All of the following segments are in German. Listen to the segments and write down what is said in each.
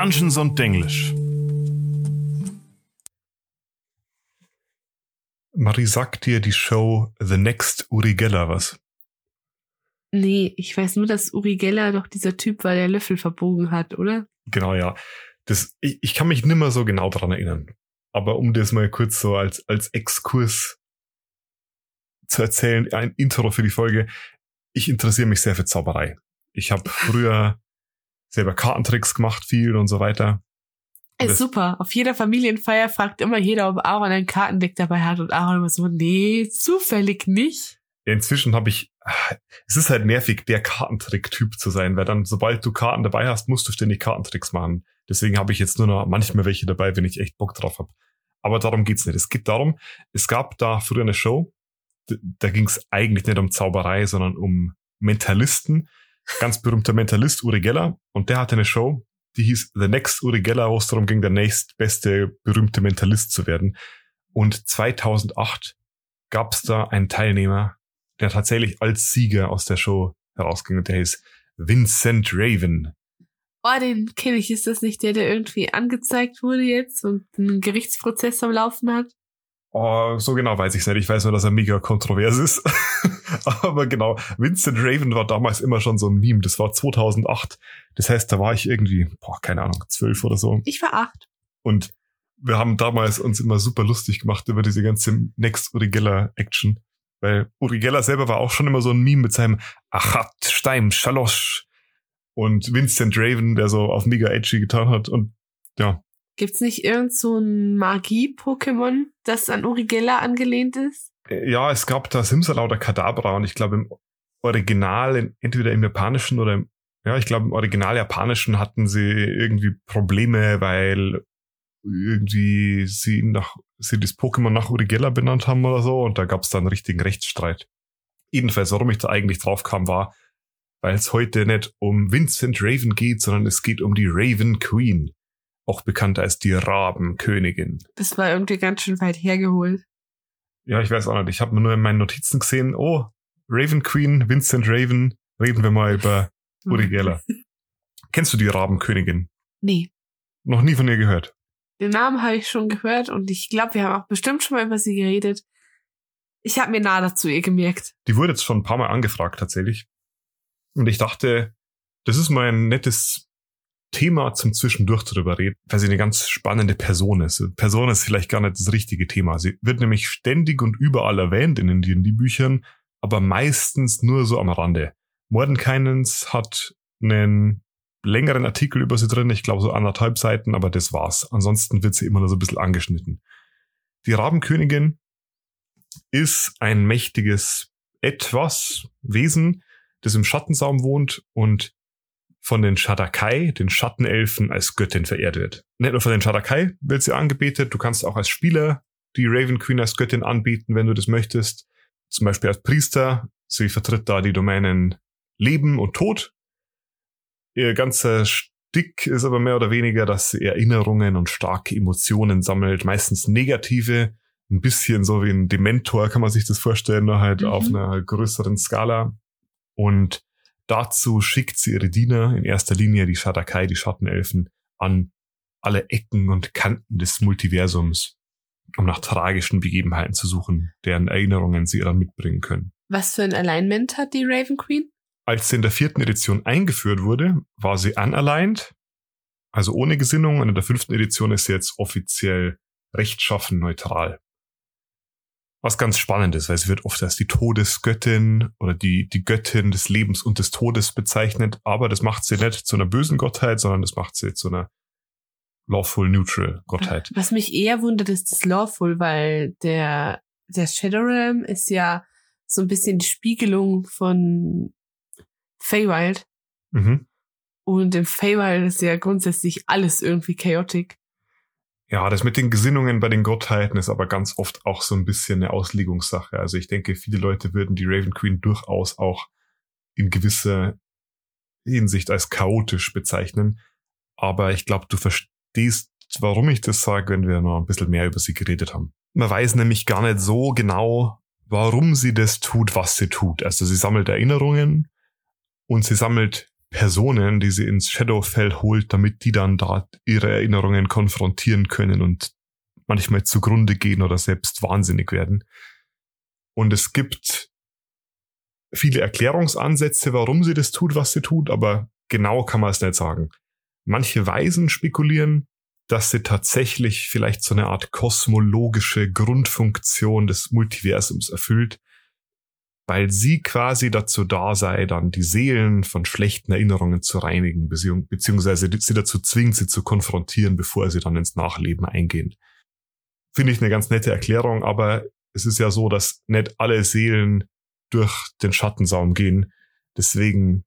Dungeons und Denglisch. Marie, sagt dir die Show The Next Uri Geller was? Nee, ich weiß nur, dass Uri Geller doch dieser Typ war, der Löffel verbogen hat, oder? Genau, ja. Das, ich, ich kann mich nimmer so genau dran erinnern. Aber um das mal kurz so als, als Exkurs zu erzählen, ein Intro für die Folge. Ich interessiere mich sehr für Zauberei. Ich habe früher selber Kartentricks gemacht, viel und so weiter. Ist super. Auf jeder Familienfeier fragt immer jeder, ob Aaron ein Kartendeck dabei hat und Aaron immer so, nee, zufällig nicht. Ja, inzwischen habe ich, es ist halt nervig, der Kartentrick-Typ zu sein, weil dann, sobald du Karten dabei hast, musst du ständig Kartentricks machen. Deswegen habe ich jetzt nur noch manchmal welche dabei, wenn ich echt Bock drauf habe. Aber darum geht's nicht. Es geht darum, es gab da früher eine Show, da ging es eigentlich nicht um Zauberei, sondern um Mentalisten. Ganz berühmter Mentalist Uri Geller und der hatte eine Show, die hieß The Next Uri Geller, wo es darum ging, der nächstbeste berühmte Mentalist zu werden. Und 2008 gab es da einen Teilnehmer, der tatsächlich als Sieger aus der Show herausging und der hieß Vincent Raven. Oh, den kenne ich. Ist das nicht der, der irgendwie angezeigt wurde jetzt und einen Gerichtsprozess am Laufen hat? Oh, so genau weiß ich es nicht. Ich weiß nur, dass er mega kontrovers ist. Aber genau, Vincent Raven war damals immer schon so ein Meme. Das war 2008. Das heißt, da war ich irgendwie, boah, keine Ahnung, zwölf oder so. Ich war acht. Und wir haben damals uns immer super lustig gemacht über diese ganze Next Uri Geller Action. Weil Uri Geller selber war auch schon immer so ein Meme mit seinem Achat, Stein, Schalosch. Und Vincent Raven, der so auf mega edgy getan hat. Und ja, Gibt's nicht irgend so ein Magie-Pokémon, das an Uri Geller angelehnt ist? Ja, es gab da Simsala oder Kadabra und ich glaube im Original, entweder im Japanischen oder im, ja, ich glaube im Original Japanischen hatten sie irgendwie Probleme, weil irgendwie sie nach, sie das Pokémon nach Uri Geller benannt haben oder so und da gab es dann einen richtigen Rechtsstreit. Jedenfalls, warum ich da eigentlich drauf kam, war, weil es heute nicht um Vincent Raven geht, sondern es geht um die Raven Queen auch bekannt als die Rabenkönigin. Das war irgendwie ganz schön weit hergeholt. Ja, ich weiß auch nicht. Ich habe nur in meinen Notizen gesehen, oh, Raven Queen, Vincent Raven, reden wir mal über Uri Geller. Kennst du die Rabenkönigin? Nee. Noch nie von ihr gehört. Den Namen habe ich schon gehört und ich glaube, wir haben auch bestimmt schon mal über sie geredet. Ich habe mir nahe dazu ihr gemerkt. Die wurde jetzt schon ein paar Mal angefragt tatsächlich. Und ich dachte, das ist mal ein nettes Thema zum Zwischendurch drüber reden, weil sie eine ganz spannende Person ist. Person ist vielleicht gar nicht das richtige Thema. Sie wird nämlich ständig und überall erwähnt in den D&D-Büchern, aber meistens nur so am Rande. Mordenkainens hat einen längeren Artikel über sie drin, ich glaube so anderthalb Seiten, aber das war's. Ansonsten wird sie immer nur so ein bisschen angeschnitten. Die Rabenkönigin ist ein mächtiges etwas Wesen, das im Schattensaum wohnt und von den Shadakai, den Schattenelfen, als Göttin verehrt wird. Nicht nur von den Shadakai wird sie angebetet, du kannst auch als Spieler die Raven Queen als Göttin anbieten, wenn du das möchtest. Zum Beispiel als Priester. Sie vertritt da die Domänen Leben und Tod. Ihr ganzer Stick ist aber mehr oder weniger, dass sie Erinnerungen und starke Emotionen sammelt, meistens negative, ein bisschen so wie ein Dementor kann man sich das vorstellen, nur halt mhm. auf einer größeren Skala. Und Dazu schickt sie ihre Diener, in erster Linie die Shadakai, die Schattenelfen, an alle Ecken und Kanten des Multiversums, um nach tragischen Begebenheiten zu suchen, deren Erinnerungen sie dann mitbringen können. Was für ein Alignment hat die Raven Queen? Als sie in der vierten Edition eingeführt wurde, war sie unaligned, also ohne Gesinnung, und in der fünften Edition ist sie jetzt offiziell rechtschaffen neutral was ganz spannend ist, weil sie wird oft als die Todesgöttin oder die, die Göttin des Lebens und des Todes bezeichnet, aber das macht sie nicht zu einer bösen Gottheit, sondern das macht sie zu einer lawful neutral Gottheit. Was mich eher wundert, ist das lawful, weil der, der Shadow Realm ist ja so ein bisschen die Spiegelung von Feywild. Mhm. Und im Feywild ist ja grundsätzlich alles irgendwie chaotic. Ja, das mit den Gesinnungen bei den Gottheiten ist aber ganz oft auch so ein bisschen eine Auslegungssache. Also ich denke, viele Leute würden die Raven Queen durchaus auch in gewisser Hinsicht als chaotisch bezeichnen. Aber ich glaube, du verstehst, warum ich das sage, wenn wir noch ein bisschen mehr über sie geredet haben. Man weiß nämlich gar nicht so genau, warum sie das tut, was sie tut. Also sie sammelt Erinnerungen und sie sammelt Personen, die sie ins Shadowfell holt, damit die dann da ihre Erinnerungen konfrontieren können und manchmal zugrunde gehen oder selbst wahnsinnig werden. Und es gibt viele Erklärungsansätze, warum sie das tut, was sie tut, aber genau kann man es nicht sagen. Manche Weisen spekulieren, dass sie tatsächlich vielleicht so eine Art kosmologische Grundfunktion des Multiversums erfüllt, weil sie quasi dazu da sei, dann die Seelen von schlechten Erinnerungen zu reinigen, beziehungsweise sie dazu zwingt, sie zu konfrontieren, bevor sie dann ins Nachleben eingehen. Finde ich eine ganz nette Erklärung, aber es ist ja so, dass nicht alle Seelen durch den Schattensaum gehen. Deswegen,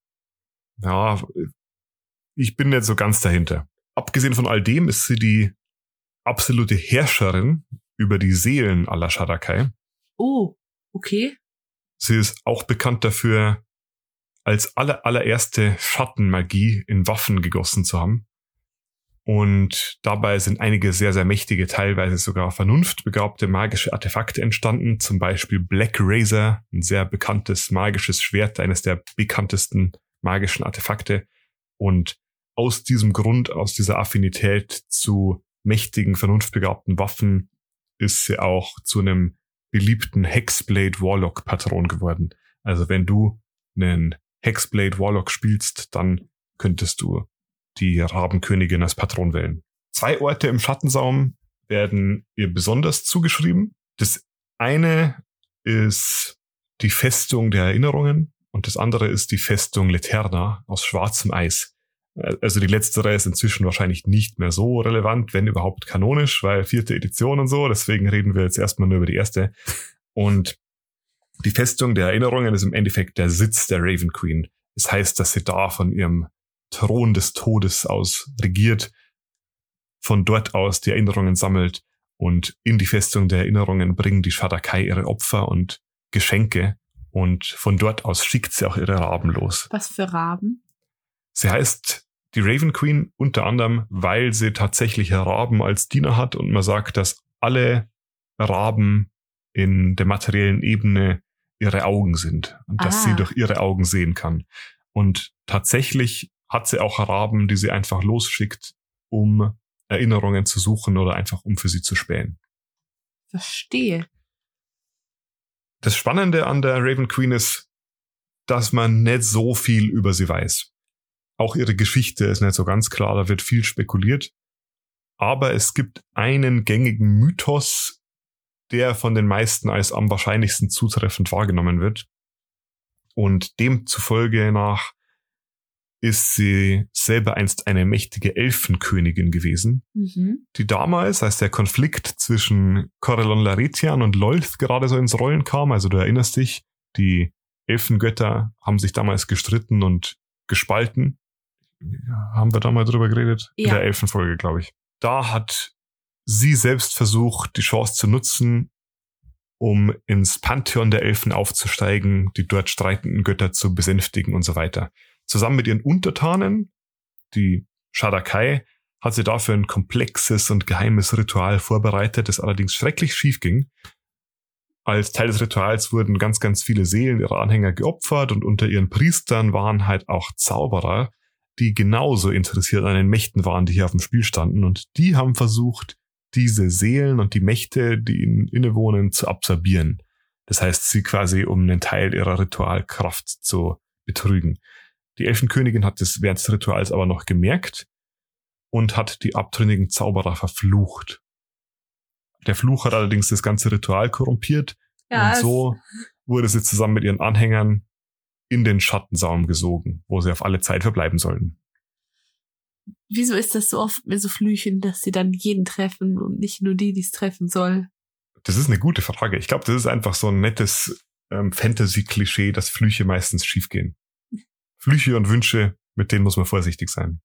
ja, ich bin nicht so ganz dahinter. Abgesehen von all dem ist sie die absolute Herrscherin über die Seelen aller Shadakai. Oh, okay. Sie ist auch bekannt dafür, als aller, allererste Schattenmagie in Waffen gegossen zu haben. Und dabei sind einige sehr, sehr mächtige, teilweise sogar vernunftbegabte magische Artefakte entstanden. Zum Beispiel Black Razor, ein sehr bekanntes magisches Schwert, eines der bekanntesten magischen Artefakte. Und aus diesem Grund, aus dieser Affinität zu mächtigen, vernunftbegabten Waffen, ist sie auch zu einem beliebten Hexblade Warlock Patron geworden. Also wenn du einen Hexblade Warlock spielst, dann könntest du die Rabenkönigin als Patron wählen. Zwei Orte im Schattensaum werden ihr besonders zugeschrieben. Das eine ist die Festung der Erinnerungen und das andere ist die Festung Leterna aus schwarzem Eis. Also die letztere ist inzwischen wahrscheinlich nicht mehr so relevant, wenn überhaupt kanonisch, weil vierte Edition und so. Deswegen reden wir jetzt erstmal nur über die erste. Und die Festung der Erinnerungen ist im Endeffekt der Sitz der Raven Queen. Das heißt, dass sie da von ihrem Thron des Todes aus regiert, von dort aus die Erinnerungen sammelt und in die Festung der Erinnerungen bringen die Shadakai ihre Opfer und Geschenke und von dort aus schickt sie auch ihre Raben los. Was für Raben? Sie heißt die Raven Queen unter anderem, weil sie tatsächlich Raben als Diener hat und man sagt, dass alle Raben in der materiellen Ebene ihre Augen sind und ah. dass sie ah. durch ihre Augen sehen kann. Und tatsächlich hat sie auch Raben, die sie einfach losschickt, um Erinnerungen zu suchen oder einfach um für sie zu spähen. Verstehe. Das Spannende an der Raven Queen ist, dass man nicht so viel über sie weiß. Auch ihre Geschichte ist nicht so ganz klar, da wird viel spekuliert. Aber es gibt einen gängigen Mythos, der von den meisten als am wahrscheinlichsten zutreffend wahrgenommen wird. Und demzufolge nach ist sie selber einst eine mächtige Elfenkönigin gewesen, mhm. die damals, als der Konflikt zwischen Corellon Laretian und Lolth gerade so ins Rollen kam, also du erinnerst dich, die Elfengötter haben sich damals gestritten und gespalten haben wir da mal drüber geredet? Ja. In der Elfenfolge, glaube ich. Da hat sie selbst versucht, die Chance zu nutzen, um ins Pantheon der Elfen aufzusteigen, die dort streitenden Götter zu besänftigen und so weiter. Zusammen mit ihren Untertanen, die Shadakai, hat sie dafür ein komplexes und geheimes Ritual vorbereitet, das allerdings schrecklich schief ging. Als Teil des Rituals wurden ganz, ganz viele Seelen ihrer Anhänger geopfert und unter ihren Priestern waren halt auch Zauberer, die genauso interessiert an den Mächten waren, die hier auf dem Spiel standen. Und die haben versucht, diese Seelen und die Mächte, die ihnen innewohnen, zu absorbieren. Das heißt, sie quasi um einen Teil ihrer Ritualkraft zu betrügen. Die Elfenkönigin hat das während des Rituals aber noch gemerkt und hat die abtrünnigen Zauberer verflucht. Der Fluch hat allerdings das ganze Ritual korrumpiert ja, und so wurde sie zusammen mit ihren Anhängern in den Schattensaum gesogen, wo sie auf alle Zeit verbleiben sollten. Wieso ist das so oft mit so Flüchen, dass sie dann jeden treffen und nicht nur die, die es treffen soll? Das ist eine gute Frage. Ich glaube, das ist einfach so ein nettes ähm, Fantasy-Klischee, dass Flüche meistens schiefgehen. Flüche und Wünsche, mit denen muss man vorsichtig sein.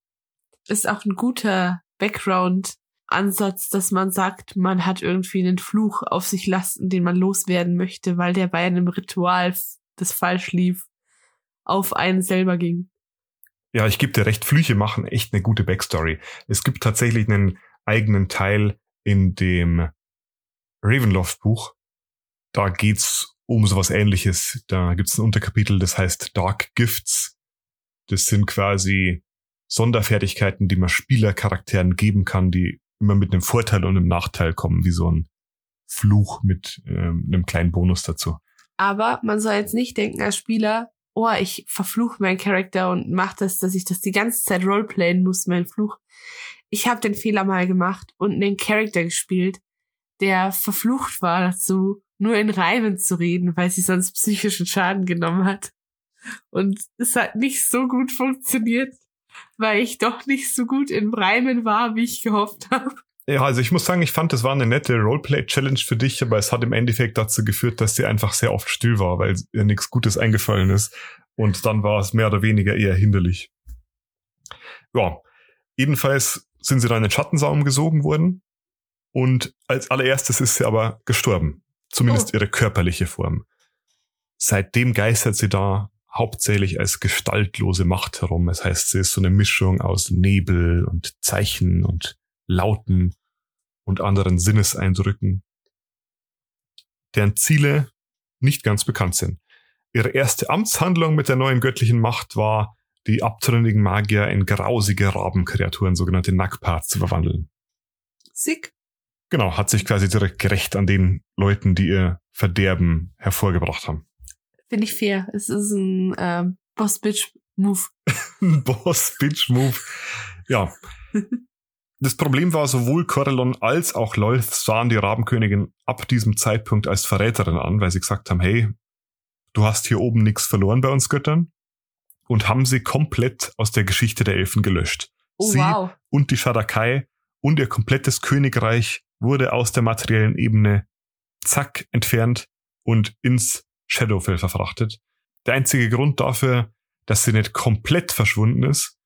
Ist auch ein guter Background-Ansatz, dass man sagt, man hat irgendwie einen Fluch auf sich lasten, den man loswerden möchte, weil der bei einem Ritual, das falsch lief, auf einen selber ging. Ja, ich gebe dir recht, Flüche machen echt eine gute Backstory. Es gibt tatsächlich einen eigenen Teil in dem Ravenloft-Buch. Da geht's um sowas ähnliches. Da gibt's ein Unterkapitel, das heißt Dark Gifts. Das sind quasi Sonderfertigkeiten, die man Spielercharakteren geben kann, die immer mit einem Vorteil und einem Nachteil kommen, wie so ein Fluch mit ähm, einem kleinen Bonus dazu. Aber man soll jetzt nicht denken als Spieler, oh, ich verfluche meinen Charakter und mach das, dass ich das die ganze Zeit roleplayen muss, mein Fluch. Ich habe den Fehler mal gemacht und einen Charakter gespielt, der verflucht war dazu, nur in Reimen zu reden, weil sie sonst psychischen Schaden genommen hat. Und es hat nicht so gut funktioniert, weil ich doch nicht so gut in Reimen war, wie ich gehofft habe. Ja, also ich muss sagen, ich fand, das war eine nette Roleplay-Challenge für dich, aber es hat im Endeffekt dazu geführt, dass sie einfach sehr oft still war, weil ihr nichts Gutes eingefallen ist. Und dann war es mehr oder weniger eher hinderlich. Ja, jedenfalls sind sie dann in den Schattensaum gesogen worden. Und als allererstes ist sie aber gestorben. Zumindest oh. ihre körperliche Form. Seitdem geistert sie da hauptsächlich als gestaltlose Macht herum. Das heißt, sie ist so eine Mischung aus Nebel und Zeichen und Lauten und anderen Sinneseindrücken, deren Ziele nicht ganz bekannt sind. Ihre erste Amtshandlung mit der neuen göttlichen Macht war, die abtrünnigen Magier in grausige Rabenkreaturen, sogenannte Nackpart, zu verwandeln. Sick. Genau, hat sich quasi direkt gerecht an den Leuten, die ihr Verderben hervorgebracht haben. Finde ich fair. Es ist ein äh, Boss-Bitch-Move. Boss-Bitch-Move. Ja. Das Problem war, sowohl Corellon als auch Lolth sahen die Rabenkönigin ab diesem Zeitpunkt als Verräterin an, weil sie gesagt haben, hey, du hast hier oben nichts verloren bei uns Göttern und haben sie komplett aus der Geschichte der Elfen gelöscht. Oh, sie wow. und die Shadakai und ihr komplettes Königreich wurde aus der materiellen Ebene zack entfernt und ins Shadowfell verfrachtet. Der einzige Grund dafür, dass sie nicht komplett verschwunden ist,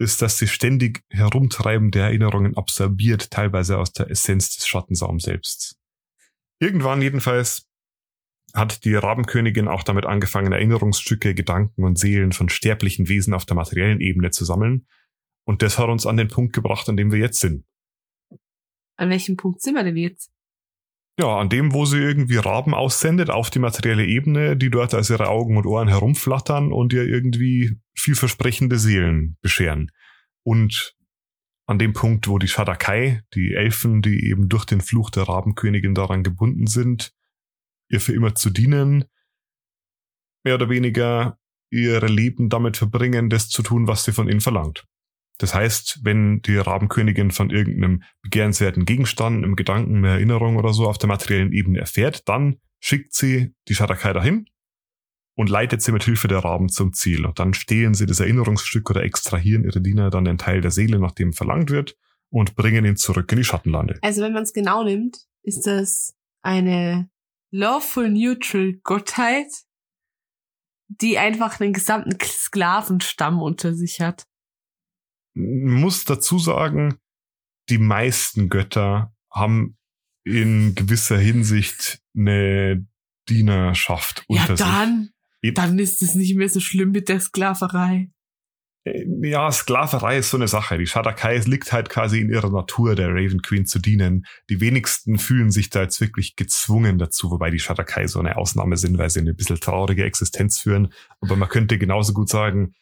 ist, dass sie ständig herumtreibende Erinnerungen absorbiert, teilweise aus der Essenz des Schattensaums selbst. Irgendwann jedenfalls hat die Rabenkönigin auch damit angefangen, Erinnerungsstücke, Gedanken und Seelen von sterblichen Wesen auf der materiellen Ebene zu sammeln. Und das hat uns an den Punkt gebracht, an dem wir jetzt sind. An welchem Punkt sind wir denn jetzt? Ja, an dem, wo sie irgendwie Raben aussendet auf die materielle Ebene, die dort als ihre Augen und Ohren herumflattern und ihr irgendwie vielversprechende Seelen bescheren. Und an dem Punkt, wo die Shadakai, die Elfen, die eben durch den Fluch der Rabenkönigin daran gebunden sind, ihr für immer zu dienen, mehr oder weniger ihre Leben damit verbringen, das zu tun, was sie von ihnen verlangt. Das heißt, wenn die Rabenkönigin von irgendeinem begehrenswerten Gegenstand, einem Gedanken, einer Erinnerung oder so auf der materiellen Ebene erfährt, dann schickt sie die Shadakai dahin und leitet sie mit Hilfe der Raben zum Ziel. Und dann stehlen sie das Erinnerungsstück oder extrahieren ihre Diener dann den Teil der Seele, nach dem verlangt wird, und bringen ihn zurück in die Schattenlande. Also wenn man es genau nimmt, ist das eine lawful neutral Gottheit, die einfach einen gesamten Sklavenstamm unter sich hat muss dazu sagen, die meisten Götter haben in gewisser Hinsicht eine Dienerschaft ja, unter dann, sich. Dann ist es nicht mehr so schlimm mit der Sklaverei. Äh, ja, Sklaverei ist so eine Sache. Die Shadakai liegt halt quasi in ihrer Natur, der Raven Queen zu dienen. Die wenigsten fühlen sich da jetzt wirklich gezwungen dazu, wobei die Shadakai so eine Ausnahme sind, weil sie eine bisschen traurige Existenz führen. Aber man könnte genauso gut sagen,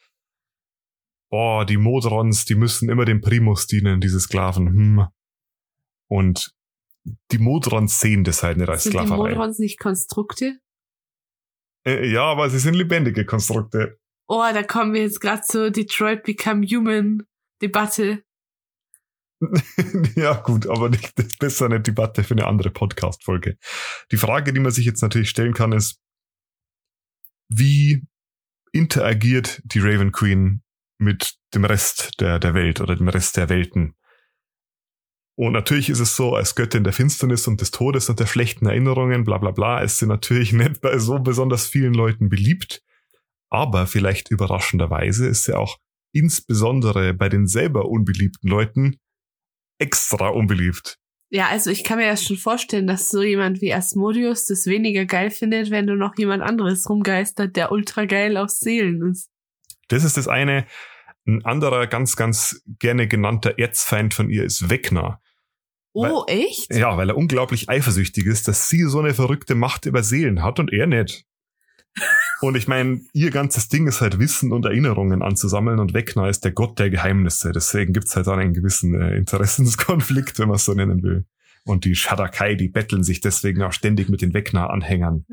oh, die Modrons, die müssen immer dem Primus dienen, diese Sklaven. Hm. Und die Modrons sehen das halt nicht als sind Sklaverei. Sind die Modrons nicht Konstrukte? Äh, ja, aber sie sind lebendige Konstrukte. Oh, da kommen wir jetzt gerade zur Detroit Become Human Debatte. ja, gut, aber nicht, das ist besser eine Debatte für eine andere Podcast-Folge. Die Frage, die man sich jetzt natürlich stellen kann, ist, wie interagiert die Raven Queen mit dem Rest der, der Welt oder dem Rest der Welten. Und natürlich ist es so, als Göttin der Finsternis und des Todes und der schlechten Erinnerungen, bla bla bla, ist sie natürlich nicht bei so besonders vielen Leuten beliebt. Aber vielleicht überraschenderweise ist sie auch insbesondere bei den selber unbeliebten Leuten extra unbeliebt. Ja, also ich kann mir das schon vorstellen, dass so jemand wie Asmodius das weniger geil findet, wenn du noch jemand anderes rumgeistert, der ultra geil auf Seelen ist. Das ist das eine. Ein anderer ganz, ganz gerne genannter Erzfeind von ihr ist Wegner. Oh, weil, echt? Ja, weil er unglaublich eifersüchtig ist, dass sie so eine verrückte Macht über Seelen hat und er nicht. Und ich meine, ihr ganzes Ding ist halt Wissen und Erinnerungen anzusammeln und Wegner ist der Gott der Geheimnisse. Deswegen gibt's halt auch einen gewissen äh, Interessenskonflikt, wenn man es so nennen will. Und die Shadakai, die betteln sich deswegen auch ständig mit den Wegner-Anhängern.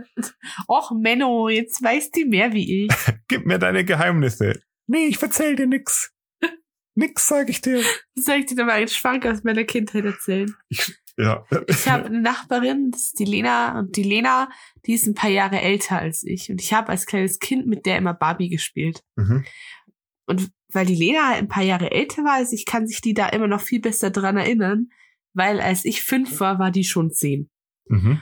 Och, Menno, jetzt weißt du mehr wie ich. Gib mir deine Geheimnisse. Nee, ich erzähl dir nix. Nix, sag ich dir. Soll ich dir da mal einen Schwank aus meiner Kindheit erzählen? Ich, ja. Ich habe eine Nachbarin, das ist die Lena. Und die Lena, die ist ein paar Jahre älter als ich. Und ich habe als kleines Kind mit der immer Barbie gespielt. Mhm. Und weil die Lena ein paar Jahre älter war als ich, kann sich die da immer noch viel besser dran erinnern. Weil als ich fünf war, war die schon zehn. Mhm.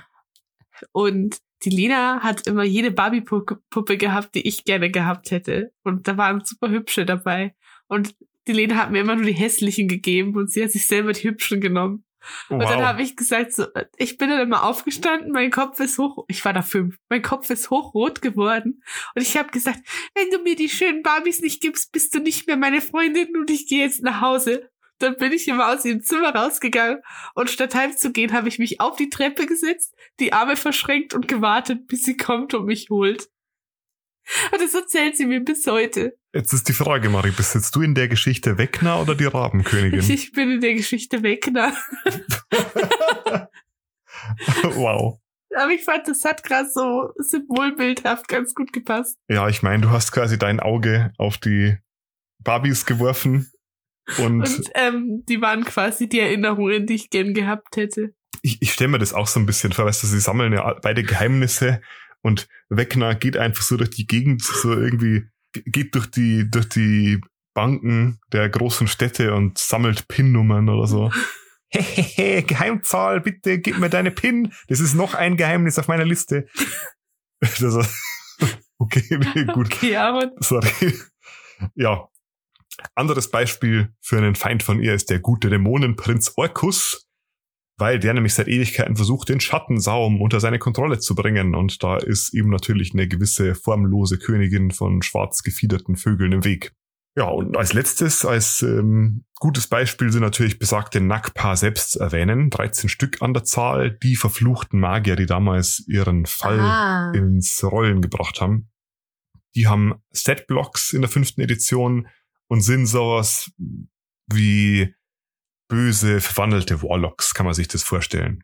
Und die Lena hat immer jede Barbie-Puppe gehabt, die ich gerne gehabt hätte. Und da waren super hübsche dabei. Und die Lena hat mir immer nur die hässlichen gegeben und sie hat sich selber die hübschen genommen. Wow. Und dann habe ich gesagt, so, ich bin dann immer aufgestanden, mein Kopf ist hoch, ich war da fünf, mein Kopf ist hochrot geworden. Und ich habe gesagt, wenn du mir die schönen Barbies nicht gibst, bist du nicht mehr meine Freundin und ich gehe jetzt nach Hause. Dann bin ich immer aus ihrem Zimmer rausgegangen und statt heimzugehen, habe ich mich auf die Treppe gesetzt, die Arme verschränkt und gewartet, bis sie kommt und mich holt. Und das erzählt sie mir bis heute. Jetzt ist die Frage, Marie, bist jetzt du in der Geschichte Wegner oder die Rabenkönigin? Ich bin in der Geschichte Wegner. wow. Aber ich fand, das hat gerade so symbolbildhaft ganz gut gepasst. Ja, ich meine, du hast quasi dein Auge auf die Barbies geworfen. Und, und ähm, die waren quasi die Erinnerungen, die ich gern gehabt hätte. Ich, ich stelle mir das auch so ein bisschen vor, weißt du, sie sammeln ja beide Geheimnisse und Wegner geht einfach so durch die Gegend, so irgendwie, geht durch die, durch die Banken der großen Städte und sammelt PIN-Nummern oder so. Hehehe, Geheimzahl, bitte gib mir deine PIN. Das ist noch ein Geheimnis auf meiner Liste. Das, okay, nee, gut. Okay, aber Sorry. Ja. Anderes Beispiel für einen Feind von ihr ist der gute Dämonenprinz Orkus weil der nämlich seit Ewigkeiten versucht, den Schattensaum unter seine Kontrolle zu bringen. Und da ist ihm natürlich eine gewisse formlose Königin von schwarz gefiederten Vögeln im Weg. Ja, und als letztes, als ähm, gutes Beispiel sind natürlich besagte Nakpa selbst erwähnen. 13 Stück an der Zahl, die verfluchten Magier, die damals ihren Fall ah. ins Rollen gebracht haben. Die haben Setblocks in der fünften Edition und sind sowas wie böse, verwandelte Warlocks, kann man sich das vorstellen.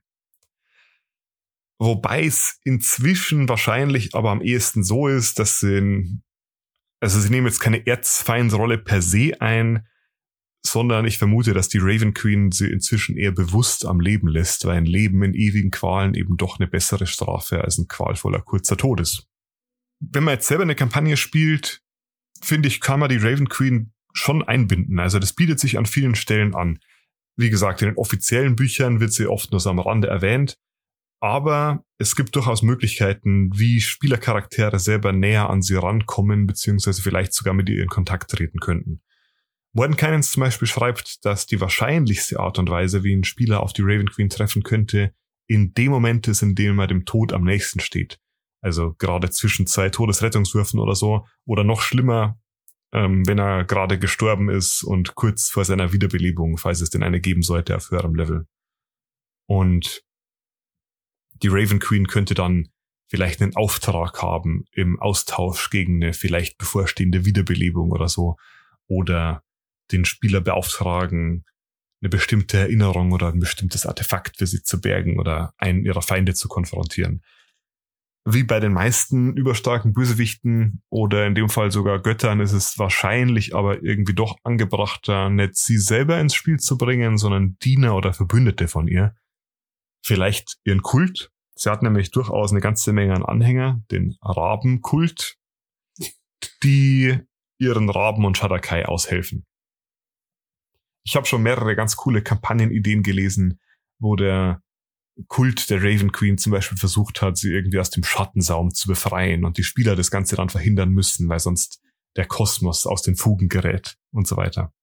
Wobei es inzwischen wahrscheinlich aber am ehesten so ist, dass sie, also sie nehmen jetzt keine Erzfeindsrolle per se ein, sondern ich vermute, dass die Raven Queen sie inzwischen eher bewusst am Leben lässt, weil ein Leben in ewigen Qualen eben doch eine bessere Strafe als ein qualvoller kurzer Tod ist. Wenn man jetzt selber eine Kampagne spielt, finde ich, kann man die Raven Queen schon einbinden. Also das bietet sich an vielen Stellen an. Wie gesagt, in den offiziellen Büchern wird sie oft nur so am Rande erwähnt. Aber es gibt durchaus Möglichkeiten, wie Spielercharaktere selber näher an sie rankommen, beziehungsweise vielleicht sogar mit ihr in Kontakt treten könnten. Mordenkainens zum Beispiel schreibt, dass die wahrscheinlichste Art und Weise, wie ein Spieler auf die Raven Queen treffen könnte, in dem Moment ist, in dem er dem Tod am nächsten steht. Also gerade zwischen zwei Todesrettungswürfen oder so. Oder noch schlimmer, ähm, wenn er gerade gestorben ist und kurz vor seiner Wiederbelebung, falls es denn eine geben sollte auf höherem Level. Und die Raven Queen könnte dann vielleicht einen Auftrag haben im Austausch gegen eine vielleicht bevorstehende Wiederbelebung oder so. Oder den Spieler beauftragen, eine bestimmte Erinnerung oder ein bestimmtes Artefakt für sie zu bergen oder einen ihrer Feinde zu konfrontieren wie bei den meisten überstarken Bösewichten oder in dem Fall sogar Göttern ist es wahrscheinlich aber irgendwie doch angebrachter, nicht sie selber ins Spiel zu bringen, sondern Diener oder Verbündete von ihr. Vielleicht ihren Kult. Sie hat nämlich durchaus eine ganze Menge an Anhänger, den Rabenkult, die ihren Raben und Shadakai aushelfen. Ich habe schon mehrere ganz coole Kampagnenideen gelesen, wo der Kult der Raven Queen zum Beispiel versucht hat, sie irgendwie aus dem Schattensaum zu befreien und die Spieler das Ganze dann verhindern müssen, weil sonst der Kosmos aus den Fugen gerät und so weiter.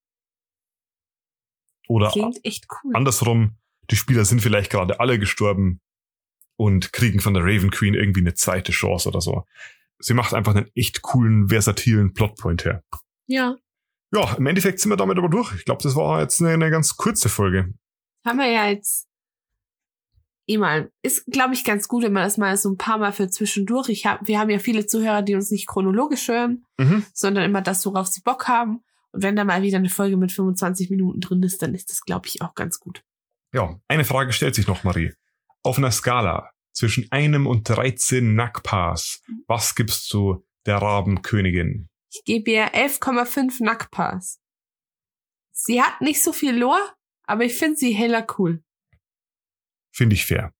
Oder Klingt echt cool. andersrum, die Spieler sind vielleicht gerade alle gestorben und kriegen von der Raven Queen irgendwie eine zweite Chance oder so. Sie macht einfach einen echt coolen, versatilen Plotpoint her. Ja. Ja, im Endeffekt sind wir damit aber durch. Ich glaube, das war jetzt eine, eine ganz kurze Folge. Haben wir ja jetzt mal, ist, glaube ich, ganz gut, wenn man das mal so ein paar Mal für zwischendurch. Ich hab, wir haben ja viele Zuhörer, die uns nicht chronologisch hören, mhm. sondern immer das, worauf sie Bock haben. Und wenn da mal wieder eine Folge mit 25 Minuten drin ist, dann ist das, glaube ich, auch ganz gut. Ja, eine Frage stellt sich noch, Marie. Auf einer Skala zwischen einem und 13 Nackpaars, was gibst du der Rabenkönigin? Ich gebe ihr 11,5 Nackpaars. Sie hat nicht so viel Lore, aber ich finde sie heller cool. Finde ich fair.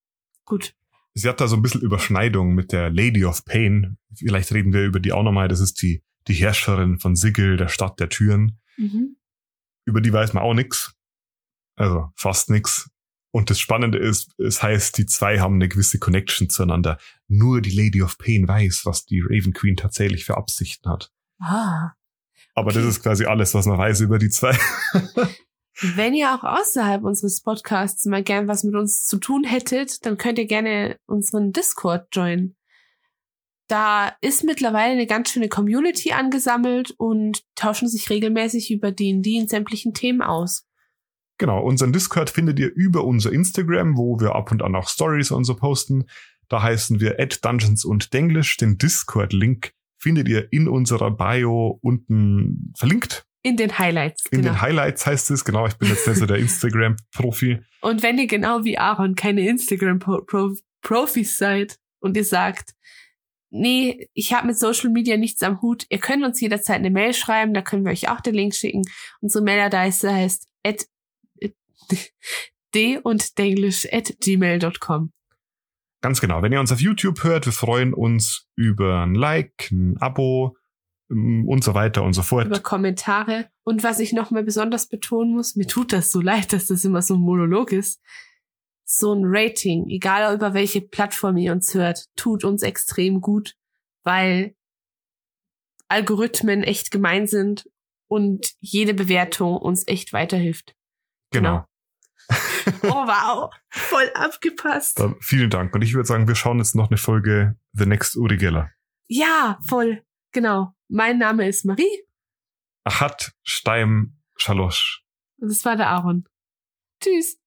Gut. Sie hat da so ein bisschen Überschneidung mit der Lady of Pain. Vielleicht reden wir über die auch nochmal. Das ist die, die Herrscherin von Sigil, der Stadt der Türen. Mhm. Über die weiß man auch nix. Also fast nix. Und das Spannende ist, es heißt, die zwei haben eine gewisse Connection zueinander. Nur die Lady of Pain weiß, was die Raven Queen tatsächlich für Absichten hat. Ah. Aber okay. das ist quasi alles, was man weiß über die zwei. Wenn ihr auch außerhalb unseres Podcasts mal gern was mit uns zu tun hättet, dann könnt ihr gerne unseren Discord joinen. Da ist mittlerweile eine ganz schöne Community angesammelt und tauschen sich regelmäßig über D&D in sämtlichen Themen aus. Genau, unseren Discord findet ihr über unser Instagram, wo wir ab und an auch Stories und so posten. Da heißen wir at Dungeons und Denglish. Den Discord-Link findet ihr in unserer Bio unten verlinkt. In den Highlights. In genau. den Highlights heißt es, genau. Ich bin jetzt nicht so der Instagram-Profi. Und wenn ihr genau wie Aaron keine Instagram-Profis seid und ihr sagt, nee, ich habe mit Social Media nichts am Hut, ihr könnt uns jederzeit eine Mail schreiben, da können wir euch auch den Link schicken. Unsere Mailadresse heißt at d und denglish at gmail.com. Ganz genau. Wenn ihr uns auf YouTube hört, wir freuen uns über ein Like, ein Abo und so weiter und so fort. Über Kommentare. Und was ich nochmal besonders betonen muss, mir tut das so leid, dass das immer so ein Monolog ist. So ein Rating, egal über welche Plattform ihr uns hört, tut uns extrem gut, weil Algorithmen echt gemein sind und jede Bewertung uns echt weiterhilft. Genau. genau. oh wow, voll abgepasst. Dann vielen Dank. Und ich würde sagen, wir schauen jetzt noch eine Folge The Next Uri Geller. Ja, voll. Genau. Mein Name ist Marie. Achat Steim Schalosch. Und das war der Aaron. Tschüss.